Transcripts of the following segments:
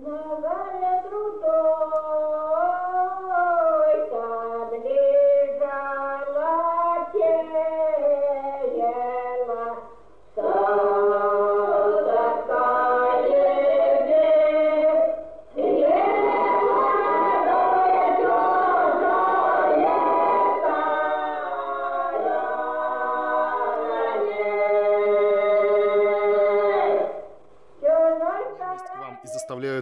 заставляют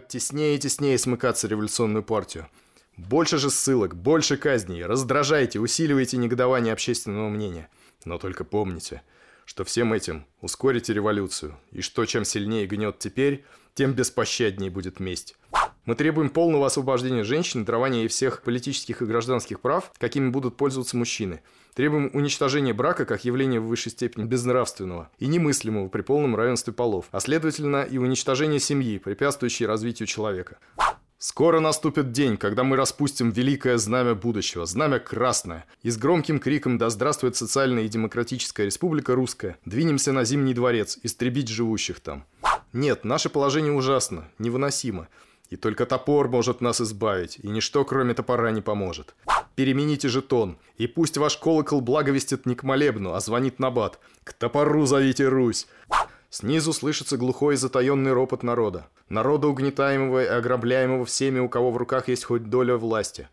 теснее и теснее смыкаться революционную партию. Больше же ссылок, больше казней, раздражайте, усиливайте негодование общественного мнения. Но только помните, что всем этим ускорите революцию, и что чем сильнее гнет теперь, тем беспощаднее будет месть. Мы требуем полного освобождения женщин, дарования ей всех политических и гражданских прав, какими будут пользоваться мужчины. Требуем уничтожения брака как явления в высшей степени безнравственного и немыслимого при полном равенстве полов, а следовательно и уничтожения семьи, препятствующей развитию человека. Скоро наступит день, когда мы распустим великое знамя будущего, знамя красное, и с громким криком «Да здравствует социальная и демократическая республика русская!» двинемся на Зимний дворец, истребить живущих там. Нет, наше положение ужасно, невыносимо, и только топор может нас избавить, и ничто кроме топора не поможет перемените жетон, и пусть ваш колокол благовестит не к молебну, а звонит на бат. К топору зовите Русь. Снизу слышится глухой затаенный ропот народа. Народа угнетаемого и ограбляемого всеми, у кого в руках есть хоть доля власти.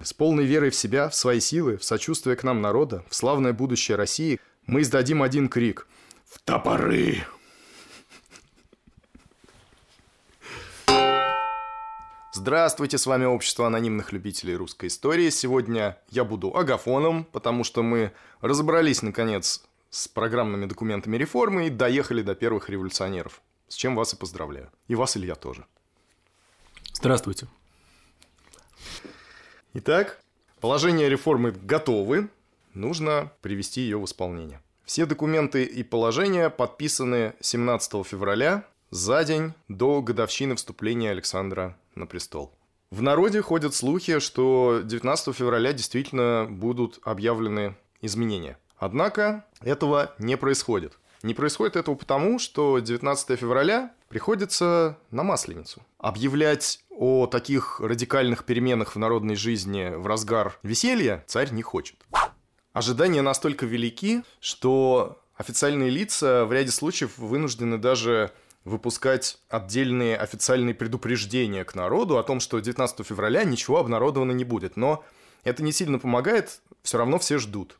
С полной верой в себя, в свои силы, в сочувствие к нам народа, в славное будущее России, мы издадим один крик. «В топоры!» Здравствуйте, с вами Общество анонимных любителей русской истории. Сегодня я буду агафоном, потому что мы разобрались, наконец, с программными документами реформы и доехали до первых революционеров. С чем вас и поздравляю. И вас, Илья, тоже. Здравствуйте. Итак, положения реформы готовы. Нужно привести ее в исполнение. Все документы и положения подписаны 17 февраля за день до годовщины вступления Александра на престол. В народе ходят слухи, что 19 февраля действительно будут объявлены изменения. Однако этого не происходит. Не происходит этого потому, что 19 февраля приходится на Масленицу. Объявлять о таких радикальных переменах в народной жизни в разгар веселья царь не хочет. Ожидания настолько велики, что официальные лица в ряде случаев вынуждены даже выпускать отдельные официальные предупреждения к народу о том, что 19 февраля ничего обнародовано не будет. Но это не сильно помогает, все равно все ждут.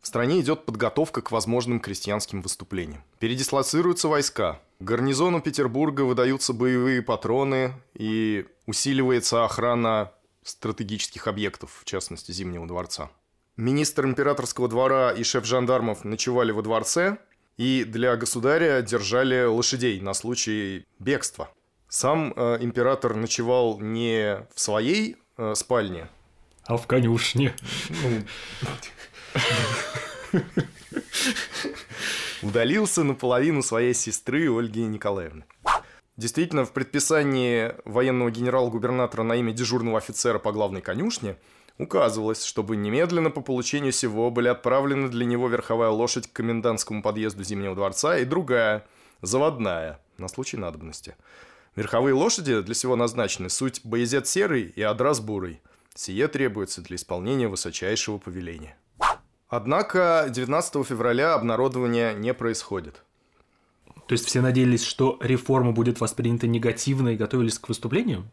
В стране идет подготовка к возможным крестьянским выступлениям. Передислоцируются войска. Гарнизону Петербурга выдаются боевые патроны и усиливается охрана стратегических объектов, в частности Зимнего дворца. Министр императорского двора и шеф жандармов ночевали во дворце, и для государя держали лошадей на случай бегства. Сам э, император ночевал не в своей э, спальне, а в конюшне. Удалился наполовину своей сестры Ольги Николаевны. Действительно, в предписании военного генерал-губернатора на имя дежурного офицера по главной конюшне – Указывалось, чтобы немедленно по получению сего были отправлены для него верховая лошадь к комендантскому подъезду Зимнего дворца и другая, заводная, на случай надобности. Верховые лошади для сего назначены суть боязет серый и адрас бурый. Сие требуется для исполнения высочайшего повеления. Однако 19 февраля обнародование не происходит. То есть все надеялись, что реформа будет воспринята негативно и готовились к выступлению?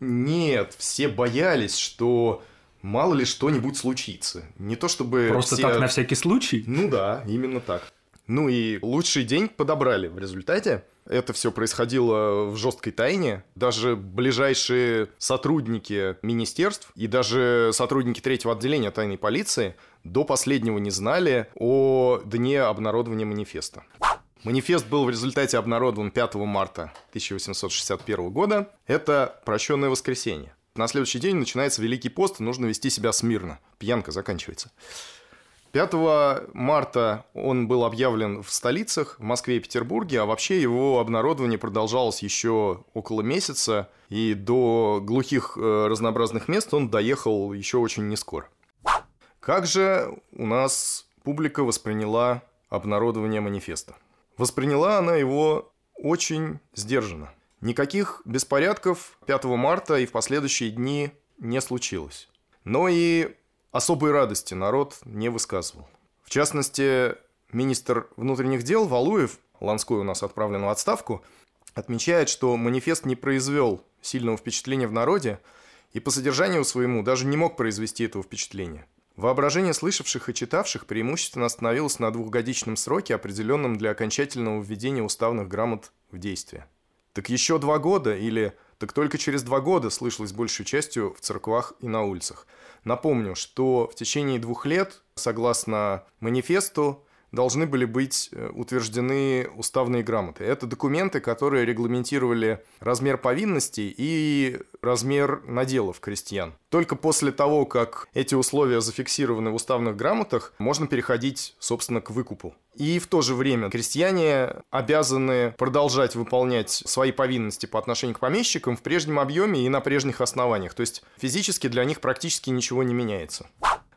Нет, все боялись, что мало ли что-нибудь случится. Не то чтобы... Просто все... так на всякий случай? Ну да, именно так. Ну и лучший день подобрали в результате. Это все происходило в жесткой тайне. Даже ближайшие сотрудники министерств и даже сотрудники третьего отделения тайной полиции до последнего не знали о дне обнародования манифеста. Манифест был в результате обнародован 5 марта 1861 года. Это прощенное воскресенье. На следующий день начинается Великий пост, нужно вести себя смирно. Пьянка заканчивается. 5 марта он был объявлен в столицах, в Москве и Петербурге, а вообще его обнародование продолжалось еще около месяца, и до глухих э, разнообразных мест он доехал еще очень не скоро. Как же у нас публика восприняла обнародование манифеста? Восприняла она его очень сдержанно. Никаких беспорядков 5 марта и в последующие дни не случилось. Но и особой радости народ не высказывал. В частности, министр внутренних дел Валуев, Ланской у нас отправлен в отставку, отмечает, что манифест не произвел сильного впечатления в народе и по содержанию своему даже не мог произвести этого впечатления. Воображение слышавших и читавших преимущественно остановилось на двухгодичном сроке, определенном для окончательного введения уставных грамот в действие. Так еще два года или так только через два года слышалось большей частью в церквах и на улицах. Напомню, что в течение двух лет, согласно манифесту, должны были быть э, утверждены уставные грамоты. Это документы, которые регламентировали размер повинностей и размер наделов крестьян. Только после того, как эти условия зафиксированы в уставных грамотах, можно переходить, собственно, к выкупу. И в то же время крестьяне обязаны продолжать выполнять свои повинности по отношению к помещикам в прежнем объеме и на прежних основаниях. То есть физически для них практически ничего не меняется.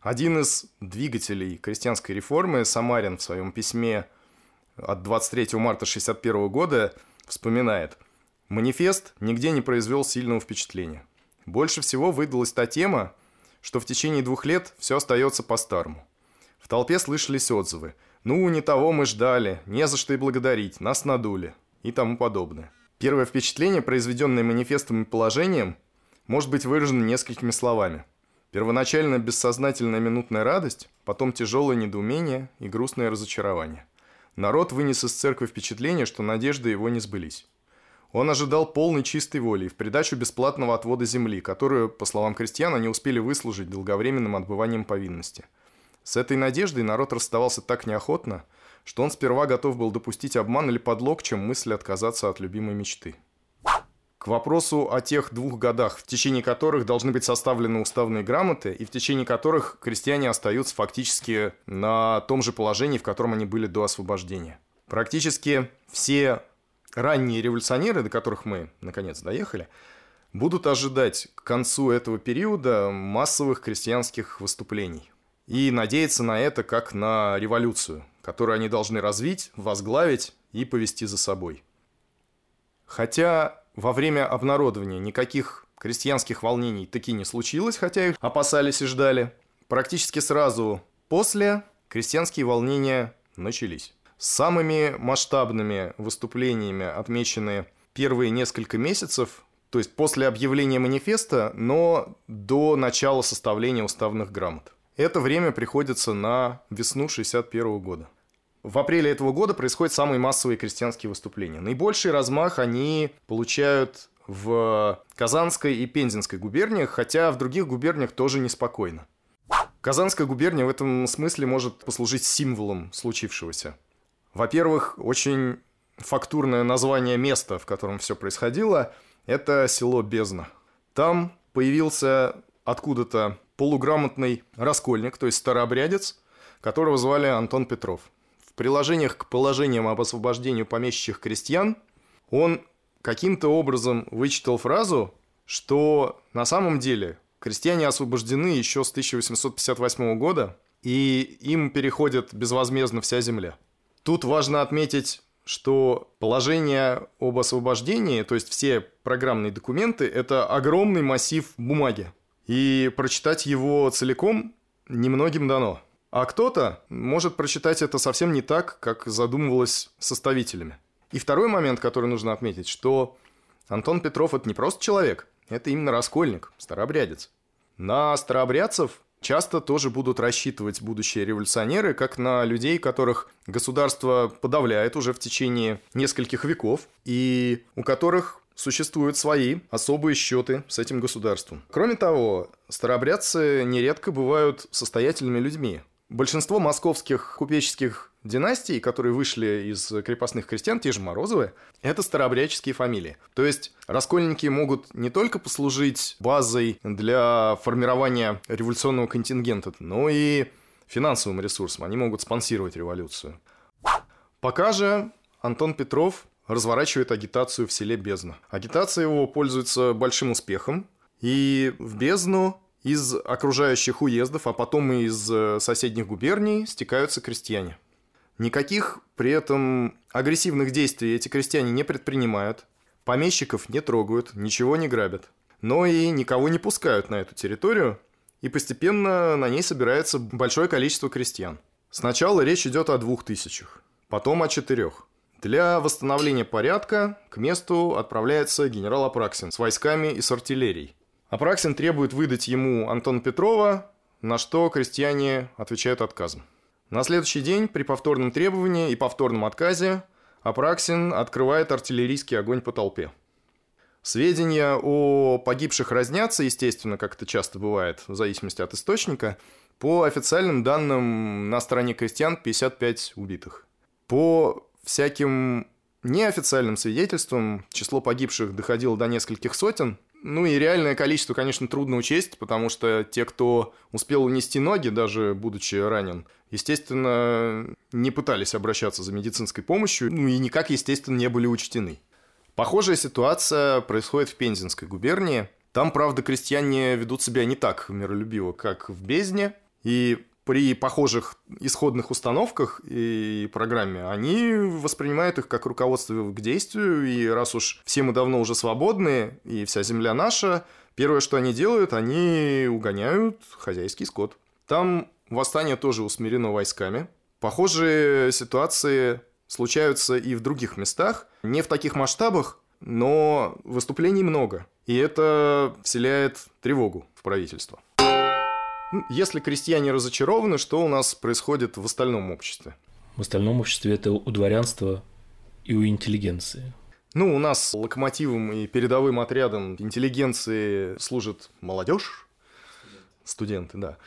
Один из двигателей крестьянской реформы, Самарин в своем письме от 23 марта 1961 года вспоминает, «Манифест нигде не произвел сильного впечатления. Больше всего выдалась та тема, что в течение двух лет все остается по-старому. В толпе слышались отзывы «Ну, не того мы ждали, не за что и благодарить, нас надули» и тому подобное. Первое впечатление, произведенное манифестом и положением, может быть выражено несколькими словами – Первоначально бессознательная минутная радость, потом тяжелое недоумение и грустное разочарование. Народ вынес из церкви впечатление, что надежды его не сбылись. Он ожидал полной чистой воли и в придачу бесплатного отвода земли, которую, по словам крестьян, они успели выслужить долговременным отбыванием повинности. С этой надеждой народ расставался так неохотно, что он сперва готов был допустить обман или подлог, чем мысль отказаться от любимой мечты. К вопросу о тех двух годах, в течение которых должны быть составлены уставные грамоты, и в течение которых крестьяне остаются фактически на том же положении, в котором они были до освобождения. Практически все ранние революционеры, до которых мы, наконец, доехали, будут ожидать к концу этого периода массовых крестьянских выступлений. И надеяться на это как на революцию, которую они должны развить, возглавить и повести за собой. Хотя во время обнародования никаких крестьянских волнений таки не случилось, хотя их опасались и ждали. Практически сразу после крестьянские волнения начались. Самыми масштабными выступлениями отмечены первые несколько месяцев, то есть после объявления манифеста, но до начала составления уставных грамот. Это время приходится на весну 61 года. В апреле этого года происходят самые массовые крестьянские выступления. Наибольший размах они получают в Казанской и Пензенской губерниях, хотя в других губерниях тоже неспокойно. Казанская губерния в этом смысле может послужить символом случившегося. Во-первых, очень фактурное название места, в котором все происходило, это село Бездна. Там появился откуда-то полуграмотный раскольник, то есть старообрядец, которого звали Антон Петров – приложениях к положениям об освобождении помещичьих крестьян он каким-то образом вычитал фразу, что на самом деле крестьяне освобождены еще с 1858 года, и им переходит безвозмездно вся земля. Тут важно отметить, что положение об освобождении, то есть все программные документы, это огромный массив бумаги. И прочитать его целиком немногим дано. А кто-то может прочитать это совсем не так, как задумывалось составителями. И второй момент, который нужно отметить, что Антон Петров – это не просто человек, это именно раскольник, старообрядец. На старообрядцев часто тоже будут рассчитывать будущие революционеры, как на людей, которых государство подавляет уже в течение нескольких веков, и у которых существуют свои особые счеты с этим государством. Кроме того, старообрядцы нередко бывают состоятельными людьми. Большинство московских купеческих династий, которые вышли из крепостных крестьян, те же Морозовы, это старообрядческие фамилии. То есть раскольники могут не только послужить базой для формирования революционного контингента, но и финансовым ресурсом. Они могут спонсировать революцию. Пока же Антон Петров разворачивает агитацию в селе Бездна. Агитация его пользуется большим успехом, и в Бездну из окружающих уездов, а потом и из э, соседних губерний стекаются крестьяне. Никаких при этом агрессивных действий эти крестьяне не предпринимают. помещиков не трогают, ничего не грабят. Но и никого не пускают на эту территорию, и постепенно на ней собирается большое количество крестьян. Сначала речь идет о двух тысячах, потом о четырех. Для восстановления порядка к месту отправляется генерал Апраксин с войсками и с артиллерией. Апраксин требует выдать ему Антона Петрова, на что крестьяне отвечают отказом. На следующий день при повторном требовании и повторном отказе Апраксин открывает артиллерийский огонь по толпе. Сведения о погибших разнятся, естественно, как это часто бывает, в зависимости от источника. По официальным данным, на стороне крестьян 55 убитых. По всяким неофициальным свидетельствам число погибших доходило до нескольких сотен. Ну и реальное количество, конечно, трудно учесть, потому что те, кто успел унести ноги, даже будучи ранен, естественно, не пытались обращаться за медицинской помощью, ну и никак, естественно, не были учтены. Похожая ситуация происходит в Пензенской губернии. Там, правда, крестьяне ведут себя не так миролюбиво, как в Бездне. И при похожих исходных установках и программе, они воспринимают их как руководство к действию, и раз уж все мы давно уже свободны, и вся земля наша, первое, что они делают, они угоняют хозяйский скот. Там восстание тоже усмирено войсками. Похожие ситуации случаются и в других местах, не в таких масштабах, но выступлений много. И это вселяет тревогу в правительство. Ну, если крестьяне разочарованы, что у нас происходит в остальном обществе? В остальном обществе это у дворянства и у интеллигенции. Ну, у нас локомотивом и передовым отрядом интеллигенции служит молодежь, студенты, да.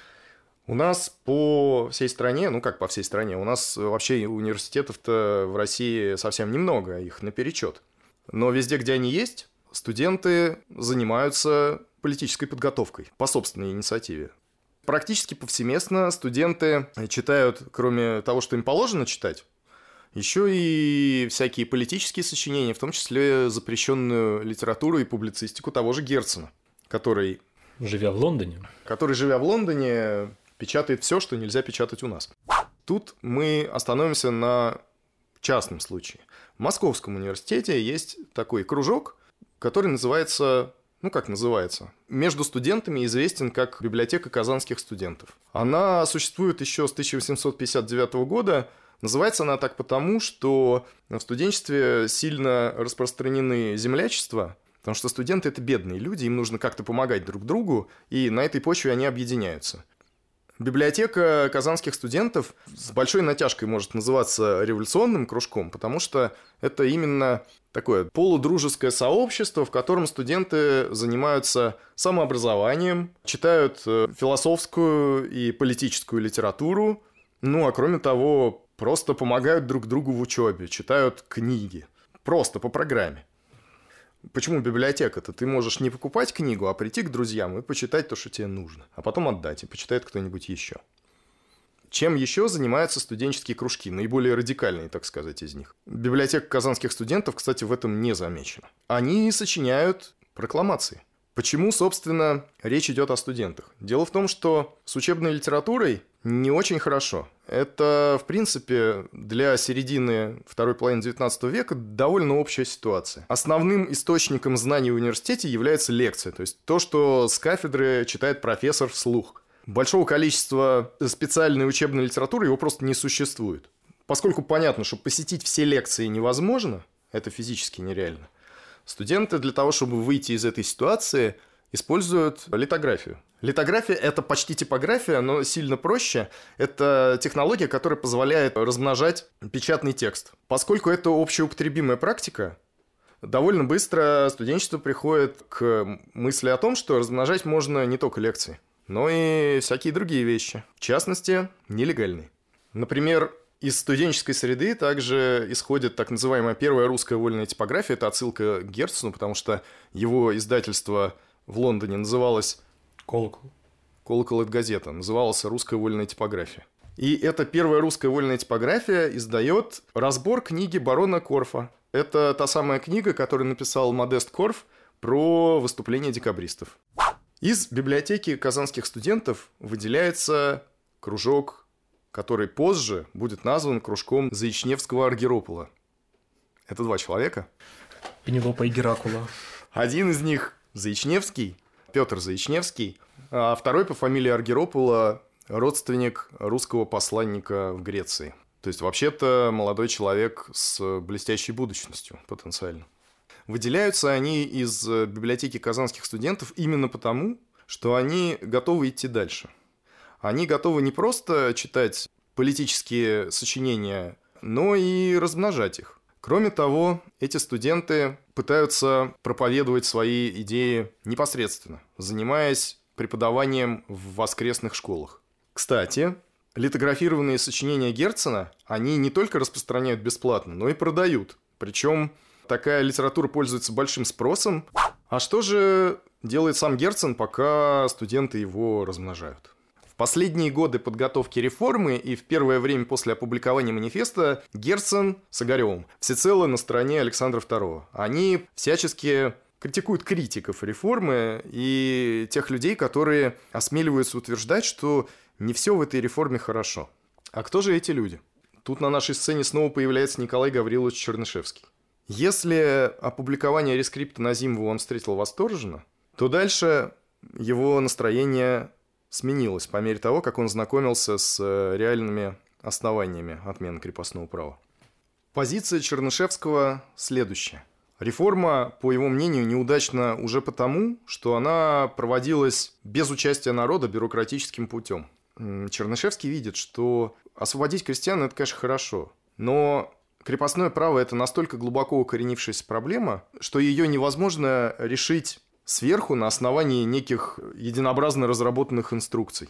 У нас по всей стране, ну как по всей стране, у нас вообще университетов-то в России совсем немного, их наперечет. Но везде, где они есть, студенты занимаются политической подготовкой по собственной инициативе. Практически повсеместно студенты читают, кроме того, что им положено читать, еще и всякие политические сочинения, в том числе запрещенную литературу и публицистику того же Герцена, который... Живя в Лондоне. Который, живя в Лондоне, печатает все, что нельзя печатать у нас. Тут мы остановимся на частном случае. В Московском университете есть такой кружок, который называется ну как называется, между студентами известен как библиотека казанских студентов. Она существует еще с 1859 года. Называется она так потому, что в студенчестве сильно распространены землячества, потому что студенты это бедные люди, им нужно как-то помогать друг другу, и на этой почве они объединяются. Библиотека казанских студентов с большой натяжкой может называться революционным кружком, потому что это именно такое полудружеское сообщество, в котором студенты занимаются самообразованием, читают э, философскую и политическую литературу, ну а кроме того, просто помогают друг другу в учебе, читают книги. Просто по программе. Почему библиотека-то? Ты можешь не покупать книгу, а прийти к друзьям и почитать то, что тебе нужно. А потом отдать, и почитает кто-нибудь еще. Чем еще занимаются студенческие кружки, наиболее радикальные, так сказать, из них? Библиотека казанских студентов, кстати, в этом не замечена. Они сочиняют прокламации. Почему, собственно, речь идет о студентах? Дело в том, что с учебной литературой не очень хорошо. Это, в принципе, для середины второй половины XIX века довольно общая ситуация. Основным источником знаний в университете является лекция, то есть то, что с кафедры читает профессор вслух. Большого количества специальной учебной литературы его просто не существует. Поскольку понятно, что посетить все лекции невозможно, это физически нереально – Студенты для того, чтобы выйти из этой ситуации, используют литографию. Литография – это почти типография, но сильно проще. Это технология, которая позволяет размножать печатный текст. Поскольку это общеупотребимая практика, довольно быстро студенчество приходит к мысли о том, что размножать можно не только лекции, но и всякие другие вещи. В частности, нелегальные. Например, из студенческой среды также исходит так называемая первая русская вольная типография. Это отсылка к Герцену, потому что его издательство в Лондоне называлось... Колокол. Колокол – это газета. Называлась «Русская вольная типография». И эта первая русская вольная типография издает разбор книги барона Корфа. Это та самая книга, которую написал Модест Корф про выступление декабристов. Из библиотеки казанских студентов выделяется кружок который позже будет назван кружком Заичневского Аргиропола. Это два человека. Пенелопа и Геракула. Один из них Заичневский, Петр Заичневский, а второй по фамилии Аргиропула родственник русского посланника в Греции. То есть, вообще-то, молодой человек с блестящей будущностью потенциально. Выделяются они из библиотеки казанских студентов именно потому, что они готовы идти дальше. Они готовы не просто читать политические сочинения, но и размножать их. Кроме того, эти студенты пытаются проповедовать свои идеи непосредственно, занимаясь преподаванием в воскресных школах. Кстати, литографированные сочинения Герцена они не только распространяют бесплатно, но и продают. Причем такая литература пользуется большим спросом. А что же делает сам Герцен, пока студенты его размножают? В последние годы подготовки реформы и в первое время после опубликования манифеста Герцен с Огаревым всецело на стороне Александра II. Они всячески критикуют критиков реформы и тех людей, которые осмеливаются утверждать, что не все в этой реформе хорошо. А кто же эти люди? Тут на нашей сцене снова появляется Николай Гаврилович Чернышевский. Если опубликование рескрипта на Зимову он встретил восторженно, то дальше его настроение сменилось по мере того, как он знакомился с э, реальными основаниями отмены крепостного права. Позиция Чернышевского следующая. Реформа, по его мнению, неудачна уже потому, что она проводилась без участия народа бюрократическим путем. Чернышевский видит, что освободить крестьян – это, конечно, хорошо, но крепостное право – это настолько глубоко укоренившаяся проблема, что ее невозможно решить сверху на основании неких единообразно разработанных инструкций.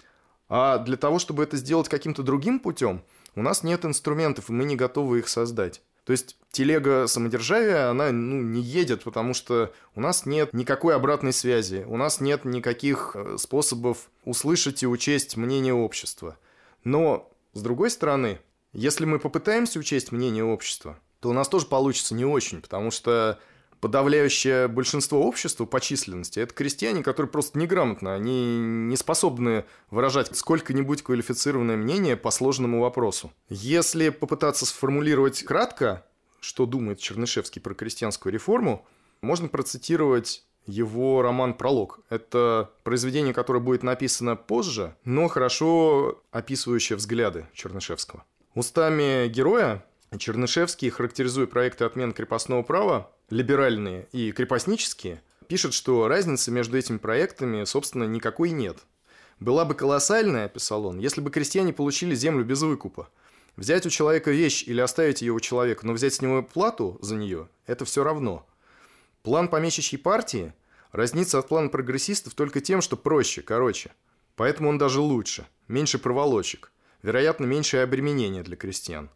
А для того, чтобы это сделать каким-то другим путем, у нас нет инструментов, и мы не готовы их создать. То есть телега самодержавия, она ну, не едет, потому что у нас нет никакой обратной связи, у нас нет никаких э, способов услышать и учесть мнение общества. Но, с другой стороны, если мы попытаемся учесть мнение общества, то у нас тоже получится не очень, потому что подавляющее большинство общества по численности – это крестьяне, которые просто неграмотны, они не способны выражать сколько-нибудь квалифицированное мнение по сложному вопросу. Если попытаться сформулировать кратко, что думает Чернышевский про крестьянскую реформу, можно процитировать его роман «Пролог». Это произведение, которое будет написано позже, но хорошо описывающее взгляды Чернышевского. Устами героя Чернышевский, характеризуя проекты отмены крепостного права, либеральные и крепостнические, пишет, что разницы между этими проектами, собственно, никакой нет. Была бы колоссальная, писал он, если бы крестьяне получили землю без выкупа. Взять у человека вещь или оставить ее у человека, но взять с него плату за нее – это все равно. План помещичьей партии разнится от плана прогрессистов только тем, что проще, короче. Поэтому он даже лучше, меньше проволочек, вероятно, меньшее обременение для крестьян.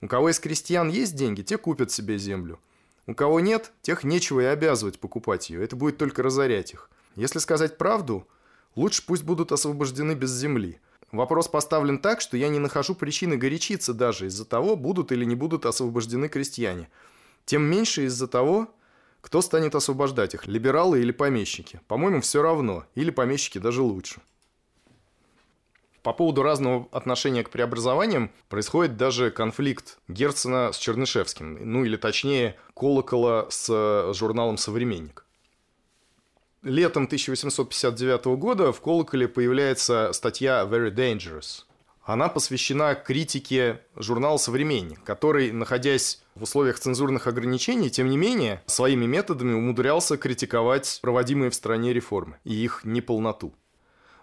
У кого из крестьян есть деньги, те купят себе землю. У кого нет, тех нечего и обязывать покупать ее, это будет только разорять их. Если сказать правду, лучше пусть будут освобождены без земли. Вопрос поставлен так, что я не нахожу причины горячиться даже из-за того, будут или не будут освобождены крестьяне. Тем меньше из-за того, кто станет освобождать их, либералы или помещики. По-моему, все равно, или помещики даже лучше. По поводу разного отношения к преобразованиям происходит даже конфликт Герцена с Чернышевским, ну или точнее Колокола с э, журналом «Современник». Летом 1859 года в «Колоколе» появляется статья «Very Dangerous». Она посвящена критике журнала «Современник», который, находясь в условиях цензурных ограничений, тем не менее, своими методами умудрялся критиковать проводимые в стране реформы и их неполноту.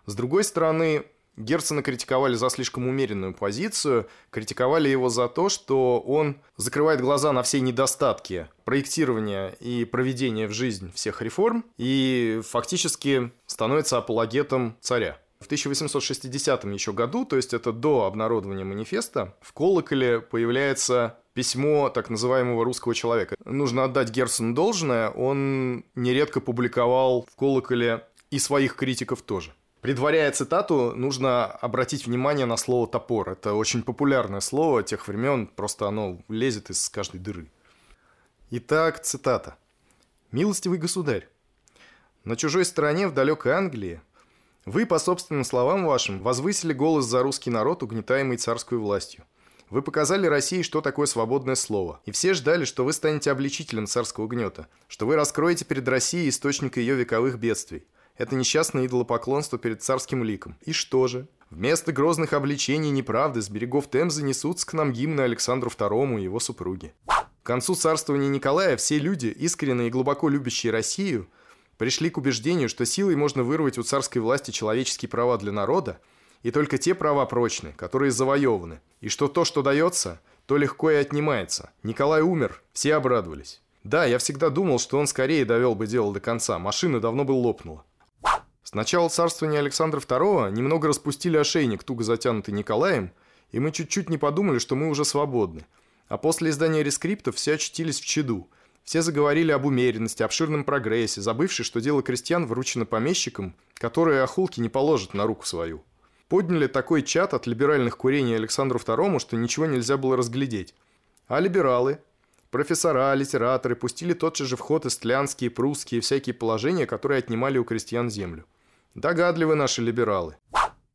С другой стороны, Герцена критиковали за слишком умеренную позицию, критиковали его за то, что он закрывает глаза на все недостатки проектирования и проведения в жизнь всех реформ и фактически становится апологетом царя. В 1860 еще году, то есть это до обнародования манифеста, в колоколе появляется письмо так называемого русского человека. Нужно отдать Герцену должное, он нередко публиковал в колоколе и своих критиков тоже. Предваряя цитату, нужно обратить внимание на слово «топор». Это очень популярное слово тех времен, просто оно лезет из каждой дыры. Итак, цитата. «Милостивый государь, на чужой стороне в далекой Англии вы, по собственным словам вашим, возвысили голос за русский народ, угнетаемый царской властью. Вы показали России, что такое свободное слово. И все ждали, что вы станете обличителем царского гнета, что вы раскроете перед Россией источник ее вековых бедствий. Это несчастное идолопоклонство перед царским ликом. И что же? Вместо грозных обличений неправды с берегов Темзы несутся к нам гимны Александру II и его супруге. К концу царствования Николая все люди, искренне и глубоко любящие Россию, пришли к убеждению, что силой можно вырвать у царской власти человеческие права для народа, и только те права прочны, которые завоеваны, и что то, что дается, то легко и отнимается. Николай умер, все обрадовались. Да, я всегда думал, что он скорее довел бы дело до конца, машина давно бы лопнула. С начала царствования Александра II немного распустили ошейник, туго затянутый Николаем, и мы чуть-чуть не подумали, что мы уже свободны. А после издания рескриптов все очутились в чаду. Все заговорили об умеренности, обширном прогрессе, забывши, что дело крестьян вручено помещикам, которые охулки не положат на руку свою. Подняли такой чат от либеральных курений Александру II, что ничего нельзя было разглядеть. А либералы, профессора, литераторы пустили тотчас же в ход истлянские, прусские, всякие положения, которые отнимали у крестьян землю. Догадливы наши либералы.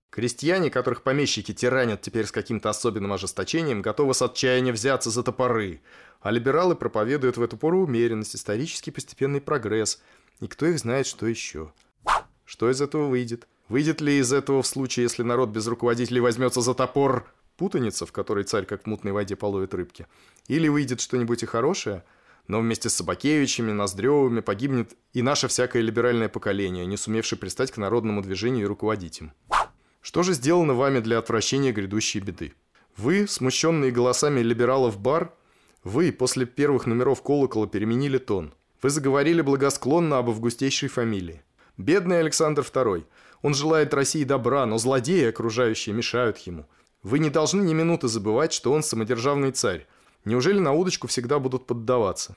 Крестьяне, которых помещики тиранят теперь с каким-то особенным ожесточением, готовы с отчаяния взяться за топоры. А либералы проповедуют в эту пору умеренность, исторический постепенный прогресс. И кто их знает, что еще. Что из этого выйдет? Выйдет ли из этого в случае, если народ без руководителей возьмется за топор путаница, в которой царь как в мутной воде половит рыбки? Или выйдет что-нибудь и хорошее – но вместе с Собакевичами, Ноздревыми погибнет и наше всякое либеральное поколение, не сумевшее пристать к народному движению и руководить им. Что же сделано вами для отвращения грядущей беды? Вы, смущенные голосами либералов бар, вы после первых номеров колокола переменили тон. Вы заговорили благосклонно об августейшей фамилии. Бедный Александр II. Он желает России добра, но злодеи окружающие мешают ему. Вы не должны ни минуты забывать, что он самодержавный царь, Неужели на удочку всегда будут поддаваться?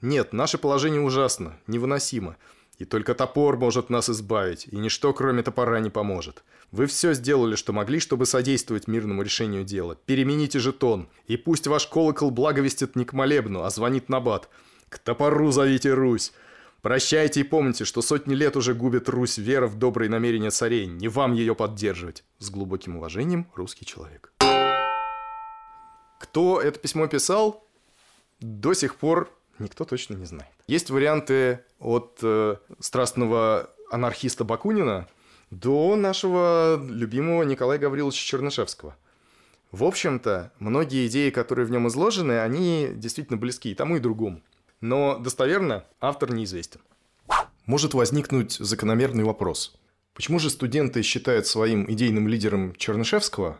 Нет, наше положение ужасно, невыносимо. И только топор может нас избавить, и ничто кроме топора не поможет. Вы все сделали, что могли, чтобы содействовать мирному решению дела. Перемените жетон, и пусть ваш колокол благовестит не к молебну, а звонит на бат. К топору зовите Русь. Прощайте и помните, что сотни лет уже губит Русь вера в добрые намерения царей. Не вам ее поддерживать. С глубоким уважением, русский человек. Кто это письмо писал, до сих пор никто точно не знает. Есть варианты от э, страстного анархиста Бакунина до нашего любимого Николая Гавриловича Чернышевского. В общем-то, многие идеи, которые в нем изложены, они действительно близки и тому, и другому. Но достоверно автор неизвестен. Может возникнуть закономерный вопрос. Почему же студенты считают своим идейным лидером Чернышевского,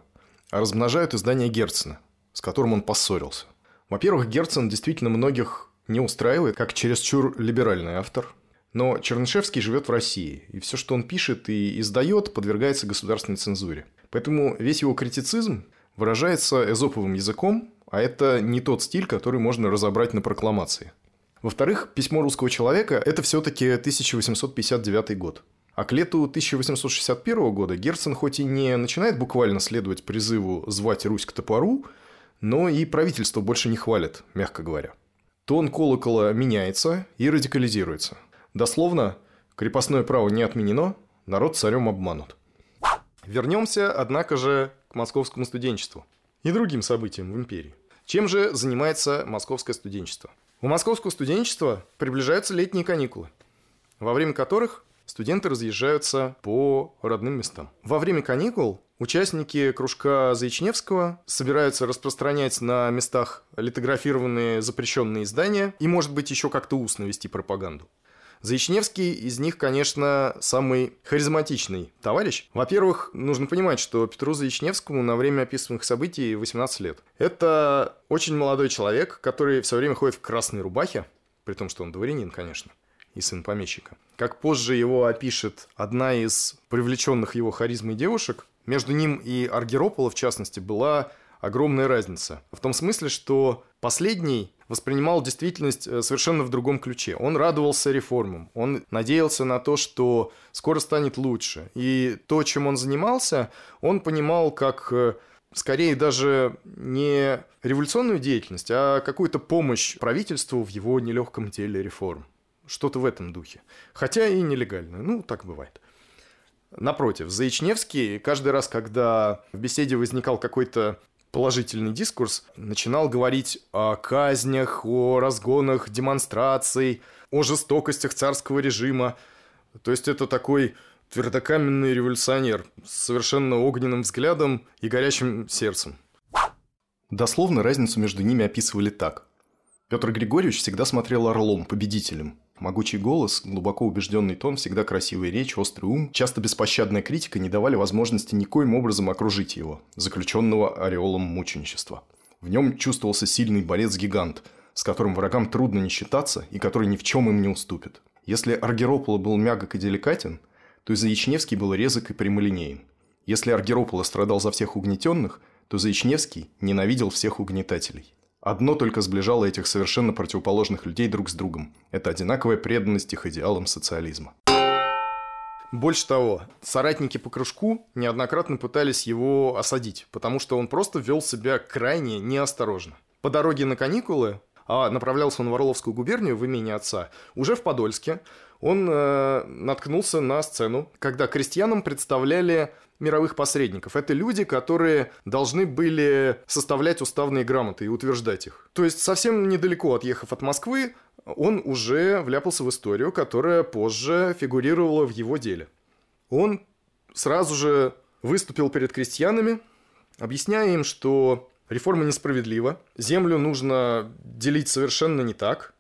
а размножают издание Герцена? С которым он поссорился. Во-первых, Герцен действительно многих не устраивает, как чересчур либеральный автор. Но Чернышевский живет в России, и все, что он пишет и издает, подвергается государственной цензуре. Поэтому весь его критицизм выражается эзоповым языком, а это не тот стиль, который можно разобрать на прокламации. Во-вторых, письмо русского человека – это все-таки 1859 год. А к лету 1861 года Герцен хоть и не начинает буквально следовать призыву звать Русь к топору, но и правительство больше не хвалит, мягко говоря. Тон колокола меняется и радикализируется. Дословно, крепостное право не отменено, народ царем обманут. Вернемся, однако же, к московскому студенчеству и другим событиям в империи. Чем же занимается московское студенчество? У московского студенчества приближаются летние каникулы, во время которых студенты разъезжаются по родным местам. Во время каникул Участники кружка Заичневского собираются распространять на местах литографированные запрещенные издания и, может быть, еще как-то устно вести пропаганду. Заичневский из них, конечно, самый харизматичный товарищ. Во-первых, нужно понимать, что Петру Заичневскому на время описываемых событий 18 лет. Это очень молодой человек, который все время ходит в красной рубахе, при том, что он дворянин, конечно, и сын помещика. Как позже его опишет одна из привлеченных его харизмой девушек, между ним и Аргеропола, в частности, была огромная разница. В том смысле, что последний воспринимал действительность э, совершенно в другом ключе. Он радовался реформам, он надеялся на то, что скоро станет лучше. И то, чем он занимался, он понимал как э, скорее даже не революционную деятельность, а какую-то помощь правительству в его нелегком деле реформ. Что-то в этом духе. Хотя и нелегальную. Ну, так бывает. Напротив, Заичневский каждый раз, когда в беседе возникал какой-то положительный дискурс, начинал говорить о казнях, о разгонах демонстраций, о жестокостях царского режима. То есть это такой твердокаменный революционер с совершенно огненным взглядом и горячим сердцем. Дословно разницу между ними описывали так. Петр Григорьевич всегда смотрел орлом, победителем. Могучий голос, глубоко убежденный тон, всегда красивая речь, острый ум, часто беспощадная критика не давали возможности никоим образом окружить его, заключенного ореолом мученичества. В нем чувствовался сильный борец-гигант, с которым врагам трудно не считаться и который ни в чем им не уступит. Если Аргеропола был мягок и деликатен, то и Заячневский был резок и прямолинеен. Если Аргеропола страдал за всех угнетенных, то Заячневский ненавидел всех угнетателей. Одно только сближало этих совершенно противоположных людей друг с другом. Это одинаковая преданность их идеалам социализма. Больше того, соратники по кружку неоднократно пытались его осадить, потому что он просто вел себя крайне неосторожно. По дороге на каникулы, а направлялся он в Орловскую губернию в имени отца, уже в Подольске, он э, наткнулся на сцену, когда крестьянам представляли мировых посредников. Это люди, которые должны были составлять уставные грамоты и утверждать их. То есть совсем недалеко отъехав от Москвы, он уже вляпался в историю, которая позже фигурировала в его деле. Он сразу же выступил перед крестьянами, объясняя им, что реформа несправедлива, землю нужно делить совершенно не так,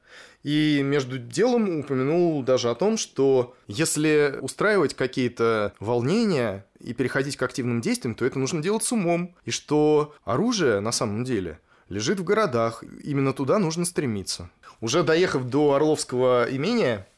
и между делом упомянул даже о том, что если устраивать какие-то волнения и переходить к активным действиям, то это нужно делать с умом. И что оружие на самом деле лежит в городах, именно туда нужно стремиться. Уже доехав до Орловского имения,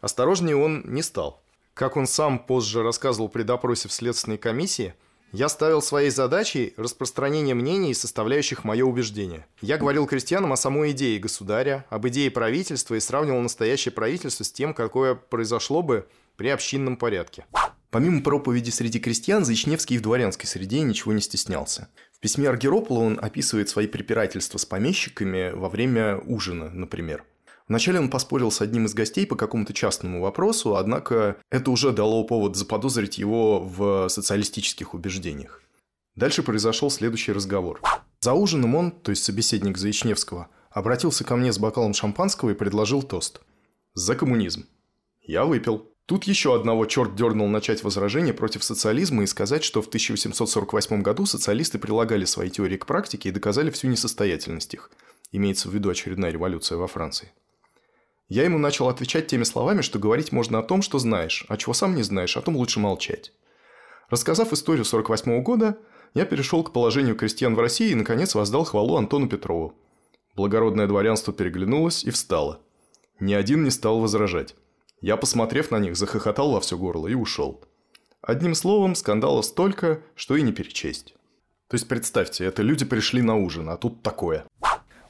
осторожнее он не стал. Как он сам позже рассказывал при допросе в следственной комиссии – я ставил своей задачей распространение мнений, составляющих мое убеждение. Я говорил крестьянам о самой идее государя, об идее правительства и сравнивал настоящее правительство с тем, какое произошло бы при общинном порядке. Помимо проповеди среди крестьян, Заичневский в дворянской среде ничего не стеснялся. В письме Аргеропола он описывает свои препирательства с помещиками во время ужина, например. Вначале он поспорил с одним из гостей по какому-то частному вопросу, однако это уже дало повод заподозрить его в социалистических убеждениях. Дальше произошел следующий разговор. За ужином он, то есть собеседник Заичневского, обратился ко мне с бокалом шампанского и предложил тост. «За коммунизм». Я выпил. Тут еще одного черт дернул начать возражение против социализма и сказать, что в 1848 году социалисты прилагали свои теории к практике и доказали всю несостоятельность их. Имеется в виду очередная революция во Франции. Я ему начал отвечать теми словами, что говорить можно о том, что знаешь, а чего сам не знаешь, о том лучше молчать. Рассказав историю 48 года, я перешел к положению крестьян в России и, наконец, воздал хвалу Антону Петрову. Благородное дворянство переглянулось и встало. Ни один не стал возражать. Я, посмотрев на них, захохотал во все горло и ушел. Одним словом, скандалов столько, что и не перечесть. То есть, представьте, это люди пришли на ужин, а тут такое.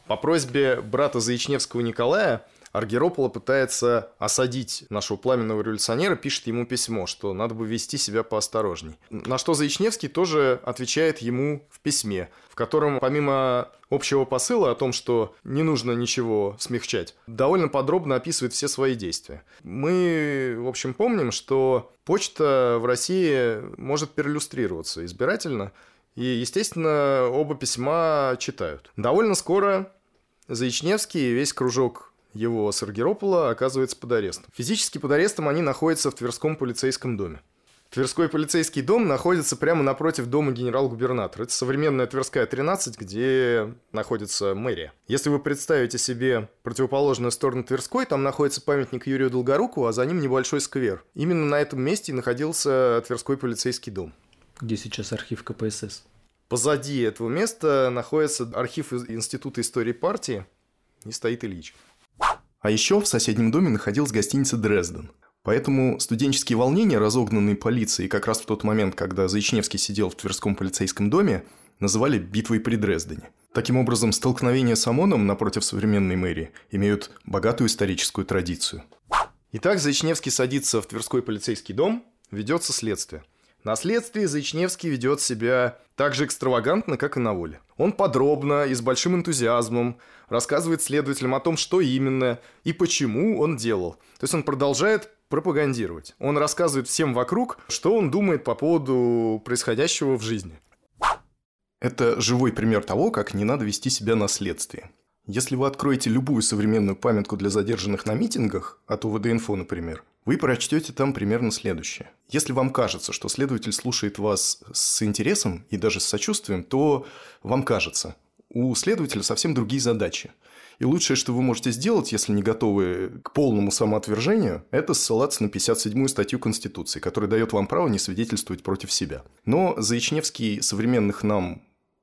По просьбе брата Заичневского Николая Аргеропола пытается осадить нашего пламенного революционера, пишет ему письмо, что надо бы вести себя поосторожней. На что Заичневский тоже отвечает ему в письме, в котором помимо общего посыла о том, что не нужно ничего смягчать, довольно подробно описывает все свои действия. Мы, в общем, помним, что почта в России может переиллюстрироваться избирательно, и, естественно, оба письма читают. Довольно скоро Заичневский и весь кружок его с Аргеропола оказывается под арестом. Физически под арестом они находятся в Тверском полицейском доме. Тверской полицейский дом находится прямо напротив дома генерал-губернатора. Это современная Тверская 13, где находится мэрия. Если вы представите себе противоположную сторону Тверской, там находится памятник Юрию Долгоруку, а за ним небольшой сквер. Именно на этом месте находился Тверской полицейский дом. Где сейчас архив КПСС? Позади этого места находится архив Института истории партии и стоит Ильич. А еще в соседнем доме находилась гостиница «Дрезден». Поэтому студенческие волнения, разогнанные полицией как раз в тот момент, когда Заичневский сидел в Тверском полицейском доме, называли «битвой при Дрездене». Таким образом, столкновения с ОМОНом напротив современной мэрии имеют богатую историческую традицию. Итак, Заичневский садится в Тверской полицейский дом, ведется следствие – на следствии Заичневский ведет себя так же экстравагантно, как и на воле. Он подробно и с большим энтузиазмом рассказывает следователям о том, что именно и почему он делал. То есть он продолжает пропагандировать. Он рассказывает всем вокруг, что он думает по поводу происходящего в жизни. Это живой пример того, как не надо вести себя на следствии. Если вы откроете любую современную памятку для задержанных на митингах, от УВД-инфо, например, вы прочтете там примерно следующее. Если вам кажется, что следователь слушает вас с интересом и даже с сочувствием, то вам кажется. У следователя совсем другие задачи. И лучшее, что вы можете сделать, если не готовы к полному самоотвержению, это ссылаться на 57-ю статью Конституции, которая дает вам право не свидетельствовать против себя. Но Заичневский современных нам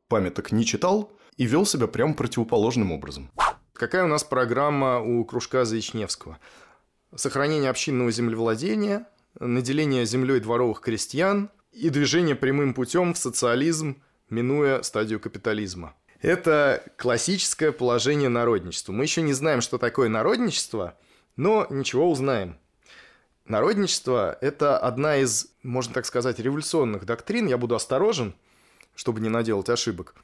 памяток не читал и вел себя прямо противоположным образом. Какая у нас программа у кружка Заичневского? Сохранение общинного землевладения, наделение землей дворовых крестьян и движение прямым путем в социализм, минуя стадию капитализма. Это классическое положение народничества. Мы еще не знаем, что такое народничество, но ничего узнаем. Народничество – это одна из, можно так сказать, революционных доктрин. Я буду осторожен, чтобы не наделать ошибок.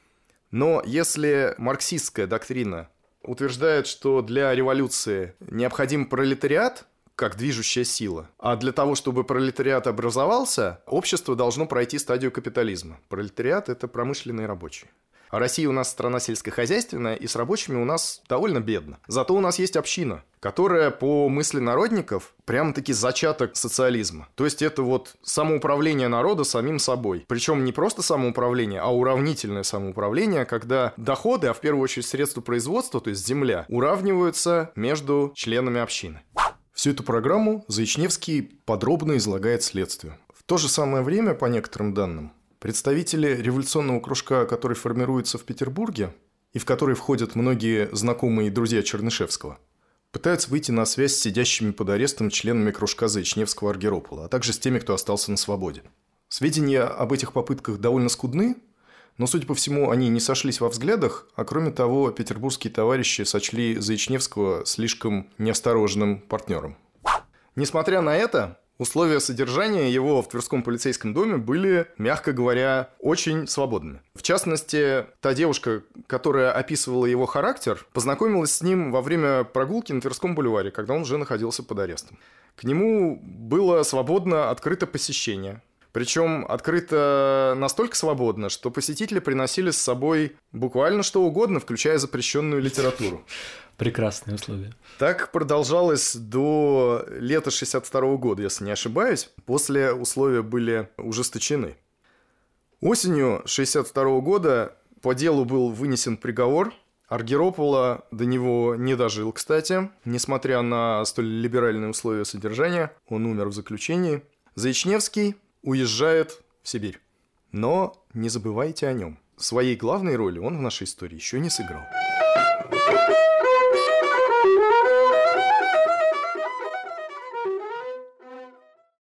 Но если марксистская доктрина утверждает, что для революции необходим пролетариат как движущая сила, а для того, чтобы пролетариат образовался, общество должно пройти стадию капитализма. Пролетариат – это промышленные рабочие. А Россия у нас страна сельскохозяйственная, и с рабочими у нас довольно бедно. Зато у нас есть община, которая по мысли народников прямо-таки зачаток социализма. То есть это вот самоуправление народа самим собой. Причем не просто самоуправление, а уравнительное самоуправление, когда доходы, а в первую очередь средства производства, то есть земля, уравниваются между членами общины. Всю эту программу Заичневский подробно излагает следствию. В то же самое время, по некоторым данным, Представители революционного кружка, который формируется в Петербурге и в который входят многие знакомые и друзья Чернышевского, пытаются выйти на связь с сидящими под арестом членами кружка Заичневского Аргеропола, а также с теми, кто остался на свободе. Сведения об этих попытках довольно скудны, но, судя по всему, они не сошлись во взглядах, а кроме того, петербургские товарищи сочли Заичневского слишком неосторожным партнером. Несмотря на это, Условия содержания его в Тверском полицейском доме были, мягко говоря, очень свободными. В частности, та девушка, которая описывала его характер, познакомилась с ним во время прогулки на Тверском бульваре, когда он уже находился под арестом. К нему было свободно открыто посещение. Причем открыто настолько свободно, что посетители приносили с собой буквально что угодно, включая запрещенную литературу. Прекрасные условия. Так продолжалось до лета 62 года, если не ошибаюсь. После условия были ужесточены. Осенью 62 года по делу был вынесен приговор. Аргеропола до него не дожил, кстати. Несмотря на столь либеральные условия содержания, он умер в заключении. Заичневский уезжает в Сибирь. Но не забывайте о нем. Своей главной роли он в нашей истории еще не сыграл.